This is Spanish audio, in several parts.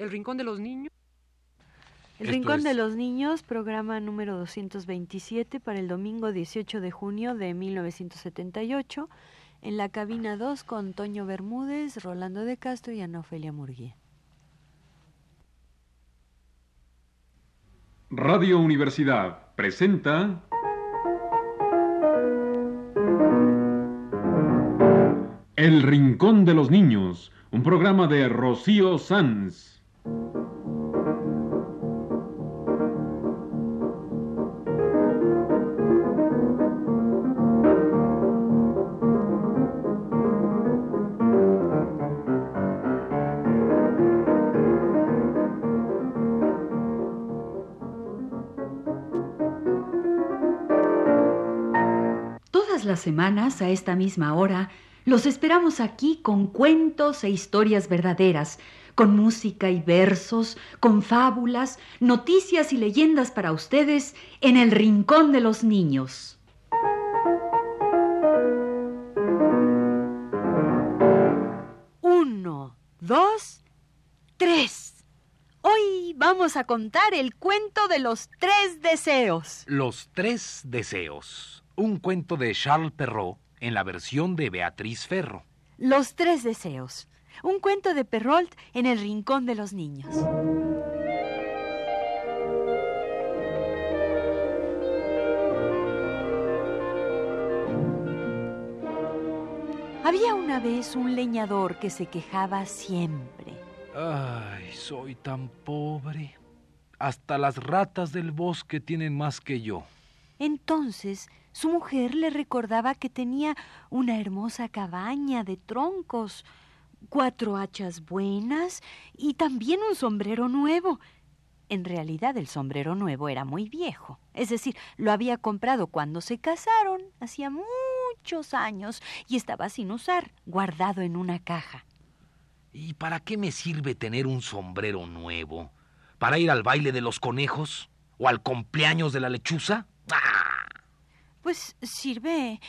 El Rincón de los Niños. El Esto Rincón de los Niños, programa número 227 para el domingo 18 de junio de 1978, en la cabina 2 con Toño Bermúdez, Rolando de Castro y Ana Ofelia Murguía. Radio Universidad presenta El Rincón de los Niños, un programa de Rocío Sanz. Todas las semanas, a esta misma hora, los esperamos aquí con cuentos e historias verdaderas, con música y versos, con fábulas, noticias y leyendas para ustedes en el Rincón de los Niños. Uno, dos, tres. Hoy vamos a contar el cuento de los tres deseos. Los tres deseos. Un cuento de Charles Perrault en la versión de Beatriz Ferro. Los tres deseos. Un cuento de Perrault en el Rincón de los Niños. Había una vez un leñador que se quejaba siempre. Ay, soy tan pobre. Hasta las ratas del bosque tienen más que yo. Entonces su mujer le recordaba que tenía una hermosa cabaña de troncos, cuatro hachas buenas y también un sombrero nuevo. En realidad el sombrero nuevo era muy viejo, es decir, lo había comprado cuando se casaron, hacía muchos años, y estaba sin usar, guardado en una caja. ¿Y para qué me sirve tener un sombrero nuevo? ¿Para ir al baile de los conejos? ¿O al cumpleaños de la lechuza? Pues sirve...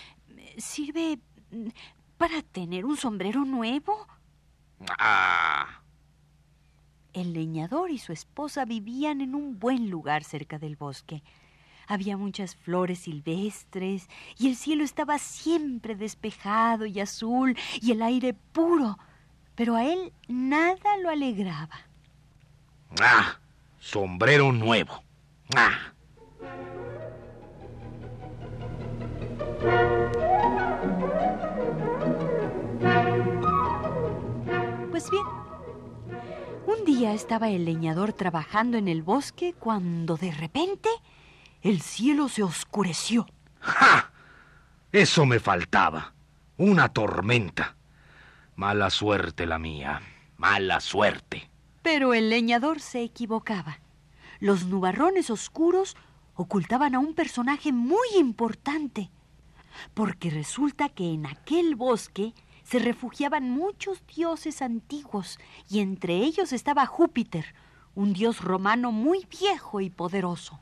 sirve... mm, para tener un sombrero nuevo. ¡Ah! El leñador y su esposa vivían en un buen lugar cerca del bosque. Había muchas flores silvestres y el cielo estaba siempre despejado y azul y el aire puro, pero a él nada lo alegraba. ¡Ah! Sombrero nuevo. ¡Ah! Día estaba el leñador trabajando en el bosque cuando de repente el cielo se oscureció. ¡Ja! Eso me faltaba. Una tormenta. Mala suerte la mía. Mala suerte. Pero el leñador se equivocaba. Los nubarrones oscuros ocultaban a un personaje muy importante, porque resulta que en aquel bosque se refugiaban muchos dioses antiguos, y entre ellos estaba Júpiter, un dios romano muy viejo y poderoso.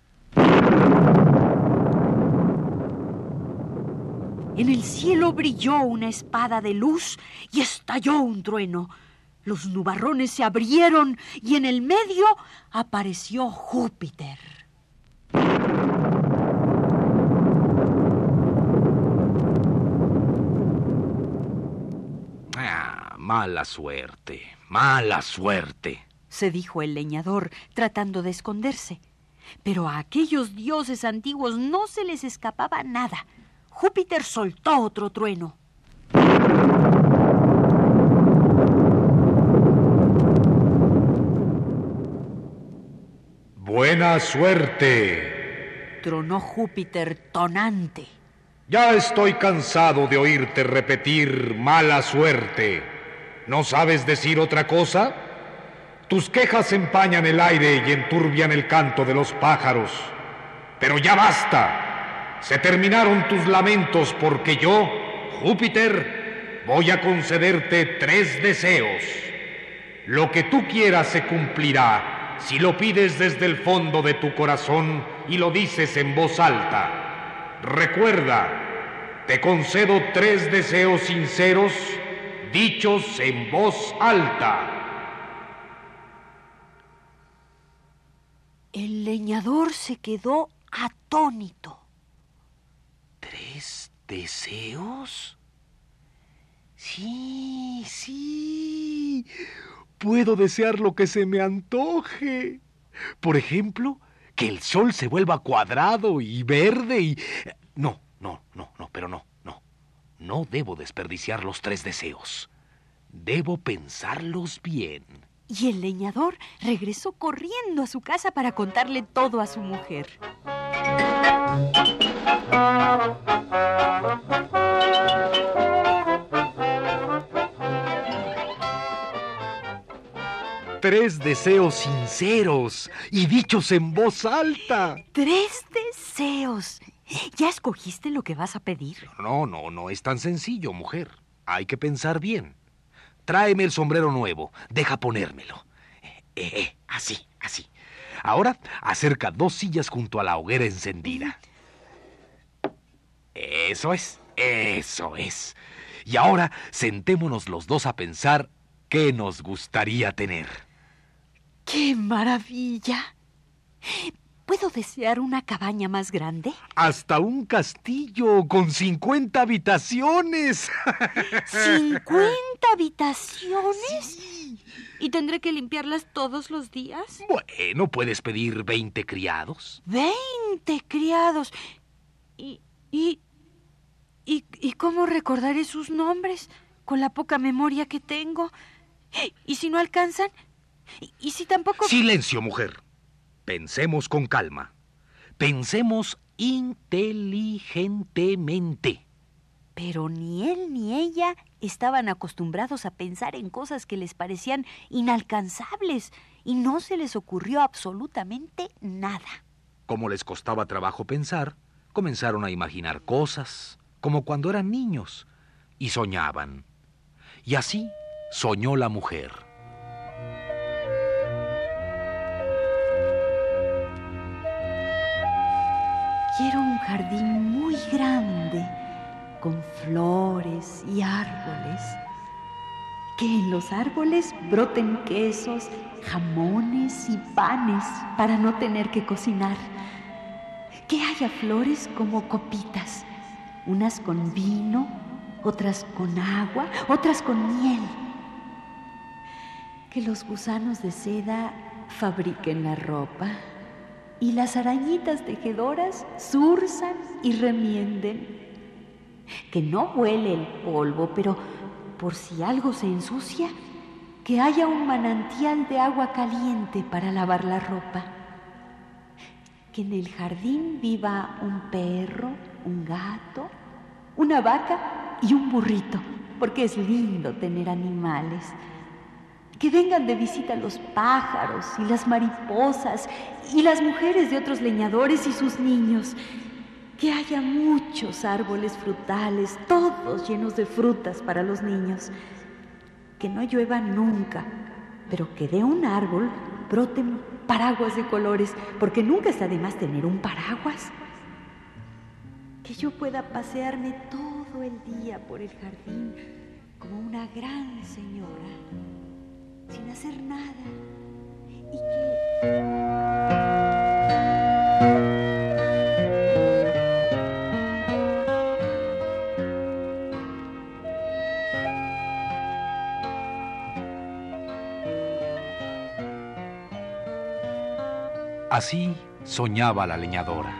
En el cielo brilló una espada de luz y estalló un trueno. Los nubarrones se abrieron y en el medio apareció Júpiter. Ah, mala suerte. Mala suerte. se dijo el leñador, tratando de esconderse. Pero a aquellos dioses antiguos no se les escapaba nada. Júpiter soltó otro trueno. Buena suerte. Tronó Júpiter tonante. Ya estoy cansado de oírte repetir mala suerte. ¿No sabes decir otra cosa? Tus quejas empañan el aire y enturbian el canto de los pájaros. Pero ya basta. Se terminaron tus lamentos porque yo, Júpiter, voy a concederte tres deseos. Lo que tú quieras se cumplirá si lo pides desde el fondo de tu corazón y lo dices en voz alta. Recuerda, te concedo tres deseos sinceros dichos en voz alta. El leñador se quedó atónito. ¿Tres deseos? Sí, sí. Puedo desear lo que se me antoje. Por ejemplo, que el sol se vuelva cuadrado y verde y... No, no, no, no, pero no, no. Debo desperdiciar los tres deseos. Debo pensarlos bien. Y el leñador regresó corriendo a su casa para contarle todo a su mujer. Tres deseos sinceros y dichos en voz alta. Tres deseos. ¿Ya escogiste lo que vas a pedir? No, no, no es tan sencillo, mujer. Hay que pensar bien. Tráeme el sombrero nuevo. Deja ponérmelo. Eh, eh, así, así. Ahora acerca dos sillas junto a la hoguera encendida. Eso es, eso es. Y ahora sentémonos los dos a pensar qué nos gustaría tener. ¡Qué maravilla! ¿Puedo desear una cabaña más grande? Hasta un castillo con 50 habitaciones. ¿50 habitaciones? ¿Y tendré que limpiarlas todos los días? Bueno, puedes pedir 20 criados. ¡20 criados! ¿Y, y, y, y cómo recordaré sus nombres con la poca memoria que tengo? ¿Y si no alcanzan? ¿Y, si tampoco... Silencio, mujer. Pensemos con calma. Pensemos inteligentemente. Pero ni él ni ella estaban acostumbrados a pensar en cosas que les parecían inalcanzables y no se les ocurrió absolutamente nada. Como les costaba trabajo pensar, comenzaron a imaginar cosas, como cuando eran niños, y soñaban. Y así soñó la mujer. Jardín muy grande, con flores y árboles. Que en los árboles broten quesos, jamones y panes para no tener que cocinar. Que haya flores como copitas, unas con vino, otras con agua, otras con miel. Que los gusanos de seda fabriquen la ropa y las arañitas tejedoras zurzan y remienden. Que no huele el polvo, pero por si algo se ensucia, que haya un manantial de agua caliente para lavar la ropa. Que en el jardín viva un perro, un gato, una vaca y un burrito, porque es lindo tener animales que vengan de visita los pájaros y las mariposas y las mujeres de otros leñadores y sus niños, que haya muchos árboles frutales, todos llenos de frutas para los niños, que no llueva nunca, pero que de un árbol broten paraguas de colores, porque nunca está de más tener un paraguas. Que yo pueda pasearme todo el día por el jardín como una gran señora sin hacer nada y que... Así soñaba la leñadora.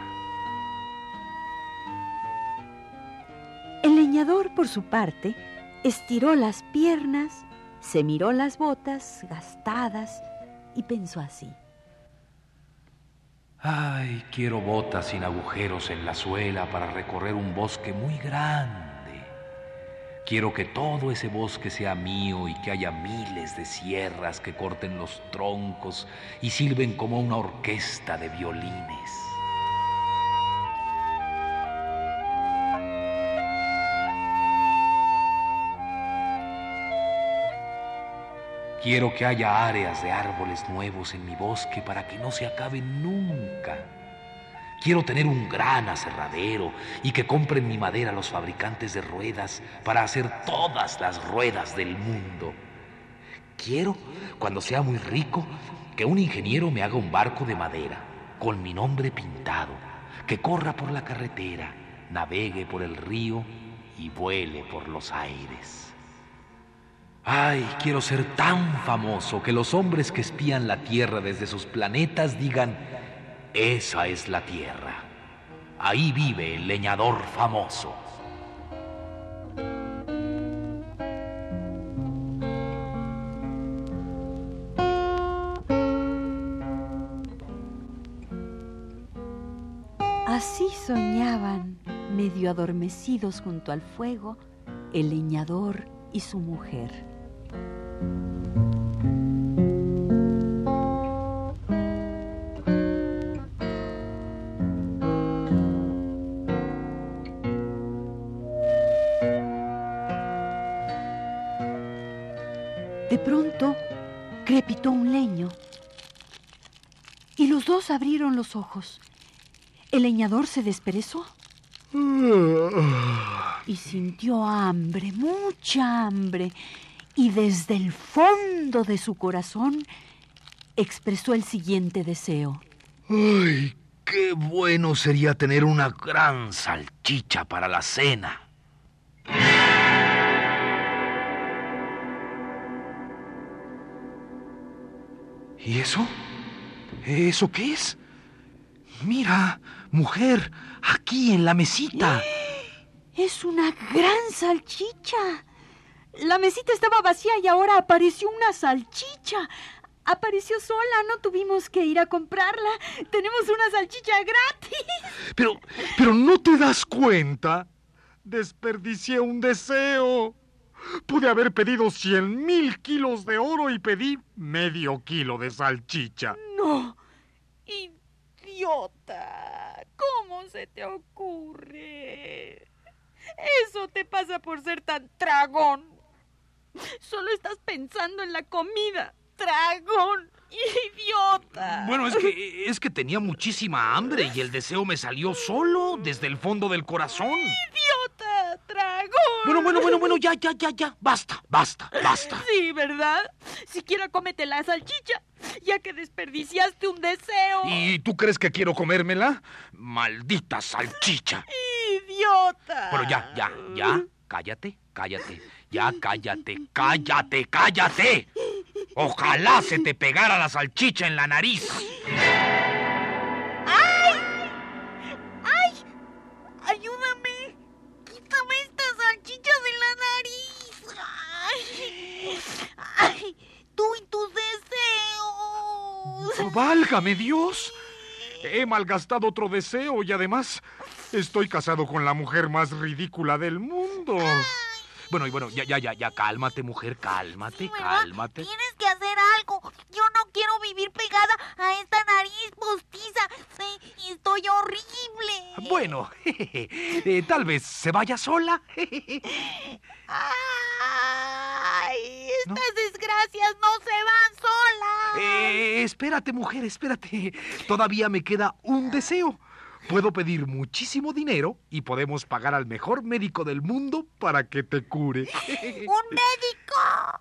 El leñador, por su parte, estiró las piernas se miró las botas gastadas y pensó así. Ay, quiero botas sin agujeros en la suela para recorrer un bosque muy grande. Quiero que todo ese bosque sea mío y que haya miles de sierras que corten los troncos y sirven como una orquesta de violines. Quiero que haya áreas de árboles nuevos en mi bosque para que no se acabe nunca. Quiero tener un gran aserradero y que compren mi madera los fabricantes de ruedas para hacer todas las ruedas del mundo. quiero, cuando sea muy rico, que un ingeniero me haga un barco de madera, con mi nombre pintado, que corra por la carretera, navegue por el río y vuele por los aires. Ay, quiero ser tan famoso que los hombres que espían la Tierra desde sus planetas digan, esa es la Tierra. Ahí vive el leñador famoso. Así soñaban, medio adormecidos junto al fuego, el leñador y su mujer. De pronto crepitó un leño. Y los dos abrieron los ojos. El leñador se desperezó. Y sintió hambre, mucha hambre, y desde el fondo de su corazón expresó el siguiente deseo. Ay, qué bueno sería tener una gran salchicha para la cena. ¿Y eso? ¿Eso qué es? Mira, mujer, aquí en la mesita. Es una gran salchicha. La mesita estaba vacía y ahora apareció una salchicha. Apareció sola, no tuvimos que ir a comprarla. Tenemos una salchicha gratis. Pero, pero no te das cuenta. Desperdicié un deseo. Pude haber pedido cien mil kilos de oro y pedí medio kilo de salchicha. No. Idiota. ¿Cómo se te ocurre? Eso te pasa por ser tan tragón. Solo estás pensando en la comida. Tragón. Idiota. Bueno, es que es que tenía muchísima hambre y el deseo me salió solo desde el fondo del corazón. Idiota, tragón. Bueno, bueno, bueno, bueno, ya, ya, ya, ya. Basta, basta, basta. Sí, ¿verdad? Siquiera cómete la salchicha, ya que desperdiciaste un deseo. ¿Y tú crees que quiero comérmela? Maldita salchicha. Idiota. Bueno, ya, ya, ya. Cállate, cállate. Ya, cállate, cállate, cállate. Ojalá se te pegara la salchicha en la nariz. ¡Ay! ¡Ayúdame! ¡Quítame esta salchicha de la nariz! ¡Ay! ¡Ay! ¡Tú y tus deseos! ¡Válgame Dios! He malgastado otro deseo y además estoy casado con la mujer más ridícula del mundo. Bueno, y bueno, ya, ya, ya, ya, cálmate, mujer, cálmate, cálmate. Tienes que hacer algo. Yo no quiero vivir pegada a esta nariz postiza. Eh, Estoy horrible. Bueno, eh, tal vez se vaya sola. Ay, ¿No? estas desgracias no se van solas. Eh, espérate, mujer, espérate. Todavía me queda un deseo. Puedo pedir muchísimo dinero y podemos pagar al mejor médico del mundo para que te cure. ¡Un médico!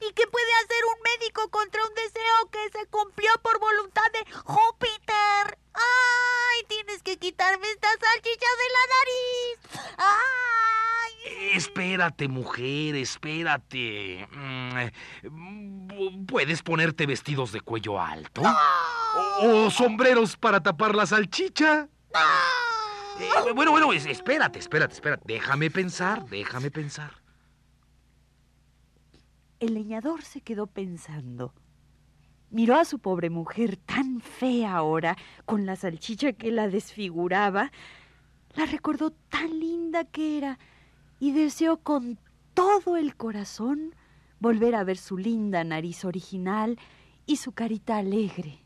¿Y qué puede hacer un médico contra un deseo que se cumplió por voluntad de Júpiter? ¡Ay! Tienes que quitarme esta salchicha de la nariz. ¡Ay! Espérate, mujer, espérate. Mm, eh, ¿Puedes ponerte vestidos de cuello alto? ¿O o sombreros para tapar la salchicha? Eh, bueno, bueno, es- espérate, espérate, espérate. Déjame pensar, déjame pensar. El leñador se quedó pensando. Miró a su pobre mujer tan fea ahora, con la salchicha que la desfiguraba. La recordó tan linda que era y deseó con todo el corazón volver a ver su linda nariz original y su carita alegre.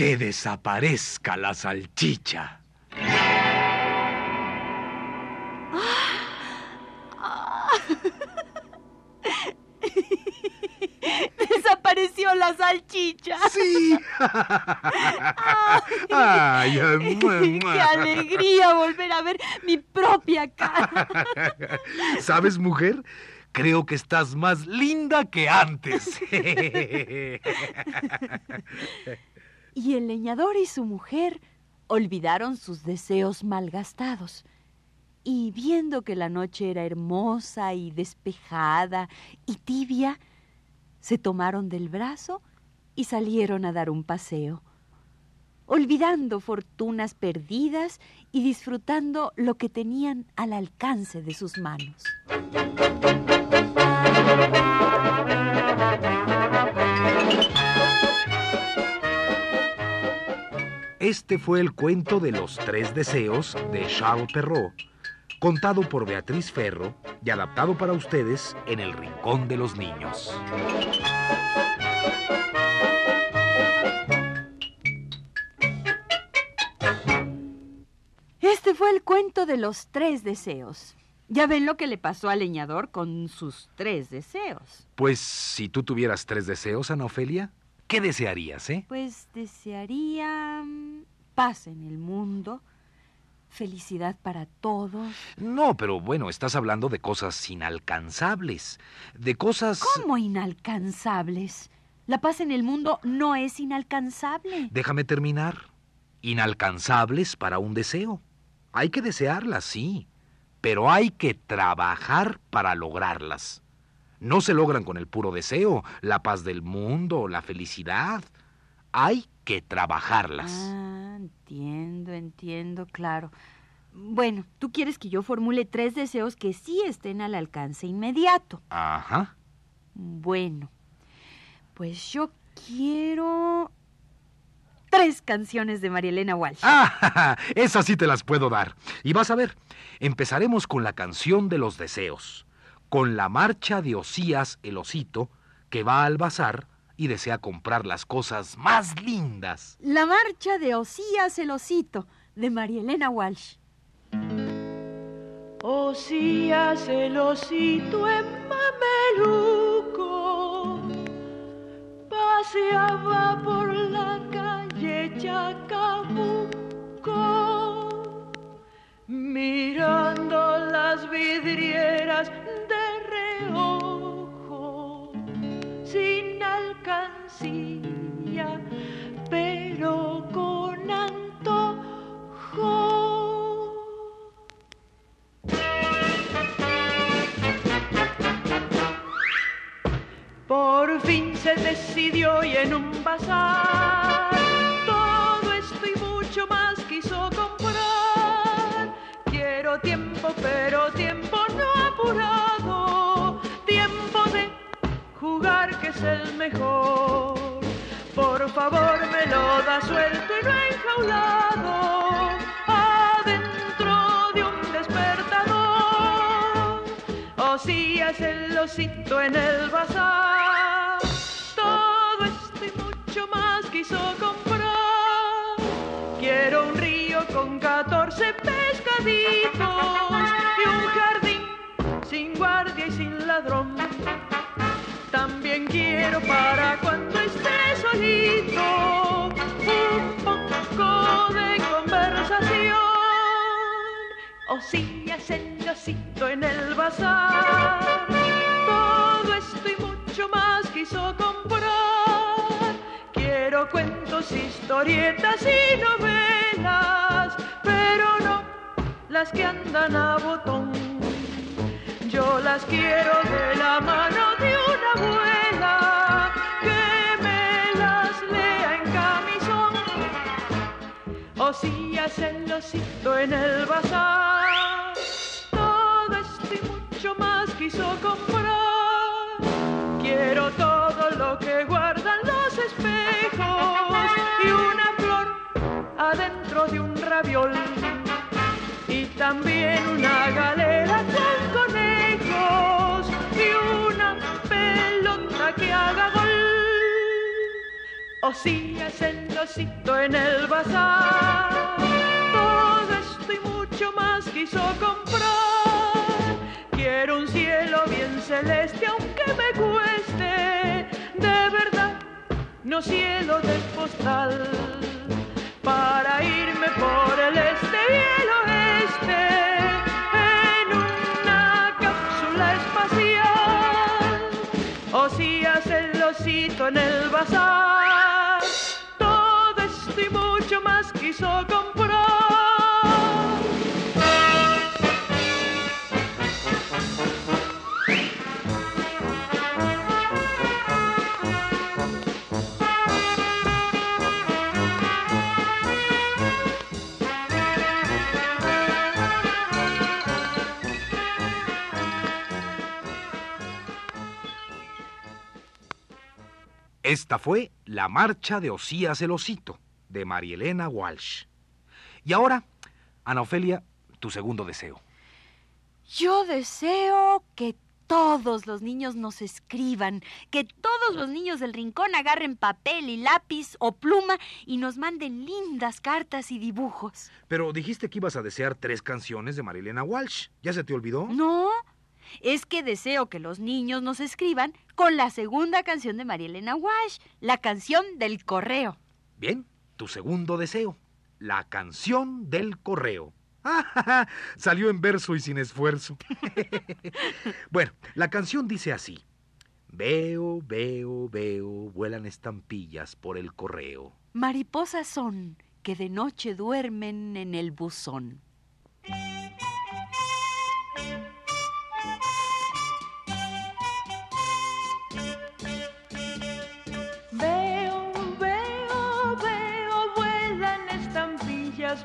Que desaparezca la salchicha. Desapareció la salchicha. Sí. Ay, ay. ¡Qué alegría volver a ver mi propia cara! ¿Sabes, mujer? Creo que estás más linda que antes. Y el leñador y su mujer olvidaron sus deseos malgastados. Y viendo que la noche era hermosa y despejada y tibia, se tomaron del brazo y salieron a dar un paseo, olvidando fortunas perdidas y disfrutando lo que tenían al alcance de sus manos. Este fue el cuento de los tres deseos de Charles Perrault, contado por Beatriz Ferro y adaptado para ustedes en el Rincón de los Niños. Este fue el cuento de los tres deseos. Ya ven lo que le pasó al leñador con sus tres deseos. Pues si tú tuvieras tres deseos, Ana Ofelia, ¿qué desearías, eh? Pues desearía mm, paz en el mundo, felicidad para todos. No, pero bueno, estás hablando de cosas inalcanzables, de cosas... ¿Cómo inalcanzables? La paz en el mundo no es inalcanzable. Déjame terminar. Inalcanzables para un deseo. Hay que desearlas, sí, pero hay que trabajar para lograrlas. No se logran con el puro deseo, la paz del mundo, la felicidad. Hay que trabajarlas. Ah, entiendo, entiendo, claro. Bueno, tú quieres que yo formule tres deseos que sí estén al alcance inmediato. Ajá. Bueno, pues yo quiero tres canciones de María Elena Walsh. Ah, esas sí te las puedo dar. Y vas a ver, empezaremos con la canción de los deseos, con la marcha de Osías el osito, que va al bazar y desea comprar las cosas más lindas. La marcha de Osías el osito, de María Elena Walsh. Osías el osito en mameluco paseaba por la calle Chacabuco mirando las vidrieras pero con antojo Por fin se decidió y en un bazar todo esto y mucho más quiso comprar. Quiero tiempo, pero tiempo no apurado, tiempo de jugar que es el mejor. Favor me lo da suelto y no enjaulado, adentro de un despertador. Osías el osito en el bazar, Quiero para cuando esté solito un poco de conversación. Osías el osito en el bazar, todo esto y mucho más quiso comprar. Quiero cuentos, historietas y novelas, pero no las que andan a botón. Yo las quiero de la mano de una abuela Osías el osito en el bazar, todo esto mucho más quiso comprar. Quiero todo lo que guardan los espejos y una flor adentro de un raviol y también una galera Osías el osito en el bazar, todo esto y mucho más quiso comprar. Quiero un cielo bien celeste aunque me cueste, de verdad, no cielo de postal para irme por el este y el oeste en una cápsula espacial. suertecito en el bazar. Quiso. Esta fue La Marcha de Osías el Osito, de Marielena Walsh. Y ahora, Ana Ofelia, tu segundo deseo. Yo deseo que todos los niños nos escriban, que todos los niños del rincón agarren papel y lápiz o pluma y nos manden lindas cartas y dibujos. Pero dijiste que ibas a desear tres canciones de Marielena Walsh. ¿Ya se te olvidó? No, es que deseo que los niños nos escriban con la segunda canción de María Elena Walsh, la canción del correo. Bien, tu segundo deseo. La canción del correo. Ah, Salió en verso y sin esfuerzo. bueno, la canción dice así. Veo, veo, veo, vuelan estampillas por el correo. Mariposas son que de noche duermen en el buzón.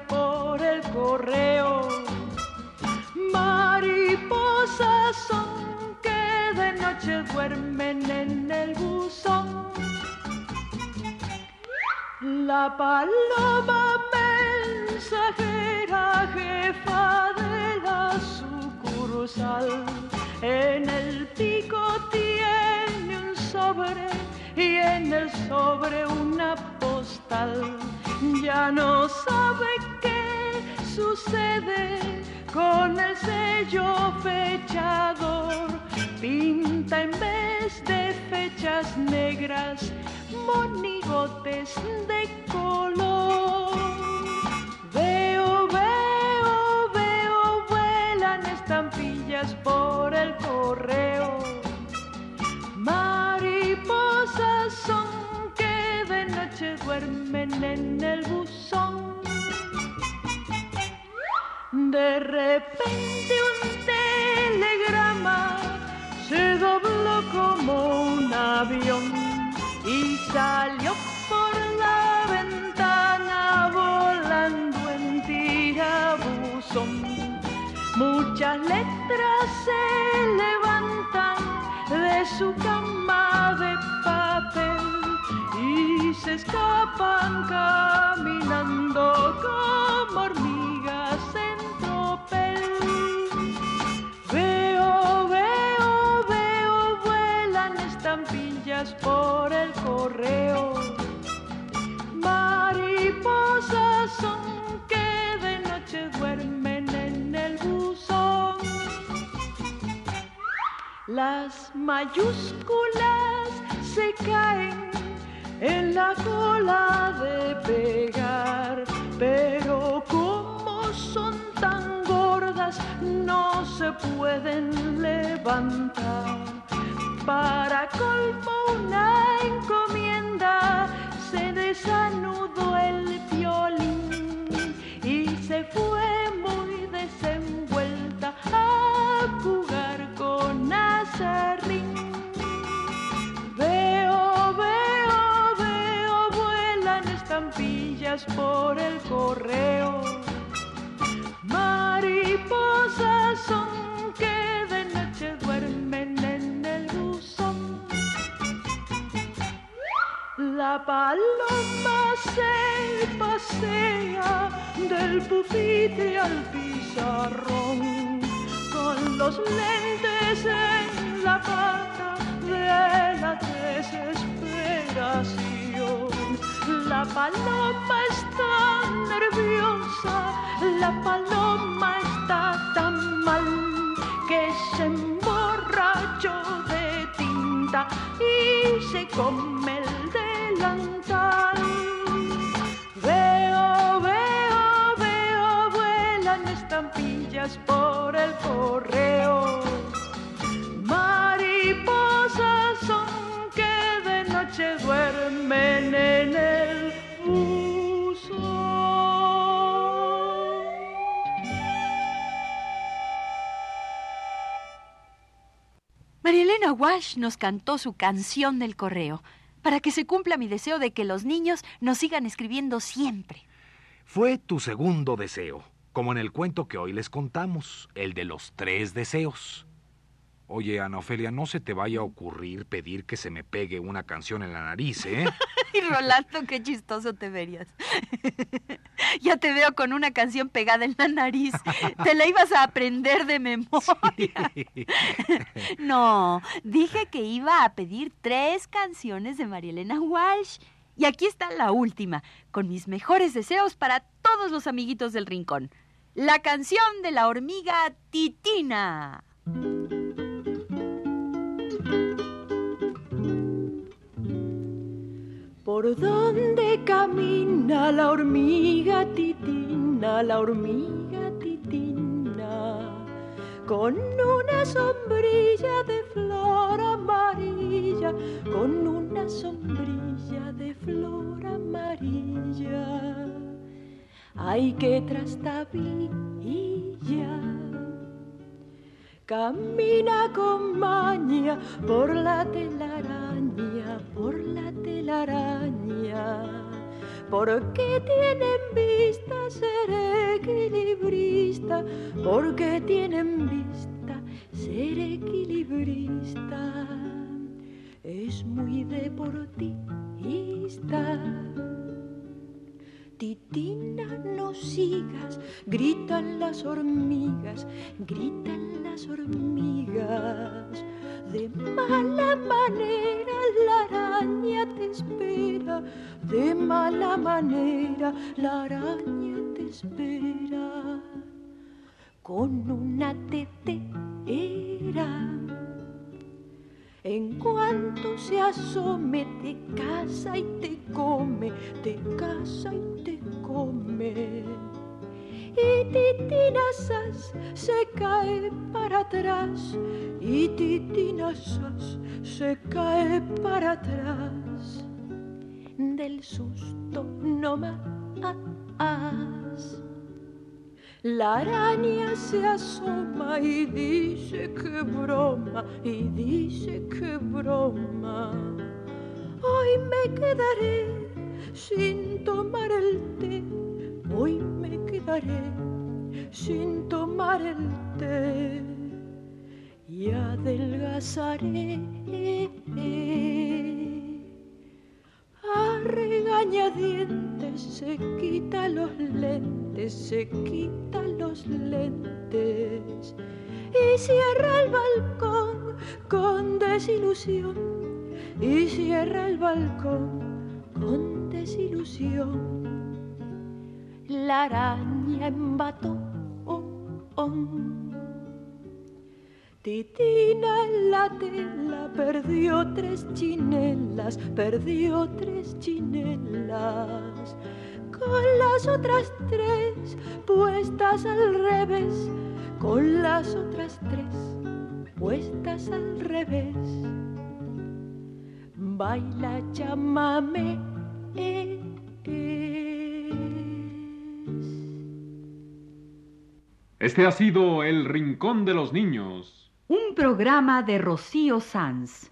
Por el correo. Mariposas son que de noche duermen en el buzón. La paloma mensajera, jefa de la sucursal, en el pico tiene un sobre y en el sobre una postal. Ya no sabe qué sucede con el sello fechador. Pinta en vez de fechas negras monigotes de color. Veo, veo, veo, vuelan estampillas por el correo. Mariposas De Las mayúsculas se caen en la cola de pegar, pero como son tan gordas no se pueden levantar. Para colmo una encomienda se desanudó el violín y se fue por el correo. Mariposas son que de noche duermen en el buzón. La paloma se pasea del pupitre al pizarrón con los lentes La paloma está nerviosa, la paloma está tan mal que se emborrachó de tinta y se come el delantal. Veo, veo, veo, vuelan estampillas por el correo. Elena Walsh nos cantó su canción del correo para que se cumpla mi deseo de que los niños nos sigan escribiendo siempre. Fue tu segundo deseo, como en el cuento que hoy les contamos, el de los tres deseos. Oye, Ana Ofelia, no se te vaya a ocurrir pedir que se me pegue una canción en la nariz, ¿eh? Y Rolando, qué chistoso te verías. ya te veo con una canción pegada en la nariz. Te la ibas a aprender de memoria. no, dije que iba a pedir tres canciones de María Elena Walsh. Y aquí está la última, con mis mejores deseos para todos los amiguitos del rincón. La canción de la hormiga Titina. ¿Por dónde camina la hormiga titina, la hormiga titina? Con una sombrilla de flor amarilla, con una sombrilla de flor amarilla. Ay, qué trastabilla. Camina con maña por la la Porque tienen vista ser equilibrista, porque tienen vista ser equilibrista. Es muy deportista. Titina, no sigas, gritan las hormigas, gritan las hormigas. De mala manera la araña te espera, de mala manera la araña te espera. Con una tetera. En cuanto se asome, te casa y te come, te casa y te come. Y Titinasas se cae para atrás, y Titinasas se cae para atrás. Del susto no más. La araña se asoma y dice que broma, y dice que broma. Hoy me quedaré sin tomar el té, hoy me quedaré sin tomar el té y adelgazaré. A regañadientes se quita los lentes, se quita los lentes y cierra el balcón con desilusión y cierra el balcón con desilusión. La araña embató. Titina en la tela perdió tres chinelas, perdió tres chinelas. Con las otras tres puestas al revés, con las otras tres puestas al revés. Baila, llámame. Eh, Este ha sido El Rincón de los Niños. Un programa de Rocío Sanz.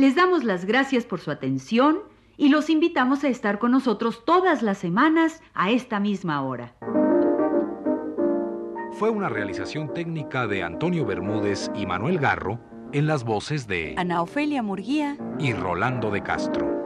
les damos las gracias por su atención y los invitamos a estar con nosotros todas las semanas a esta misma hora. Fue una realización técnica de Antonio Bermúdez y Manuel Garro en las voces de Ana Ofelia Murguía. y Rolando de Castro.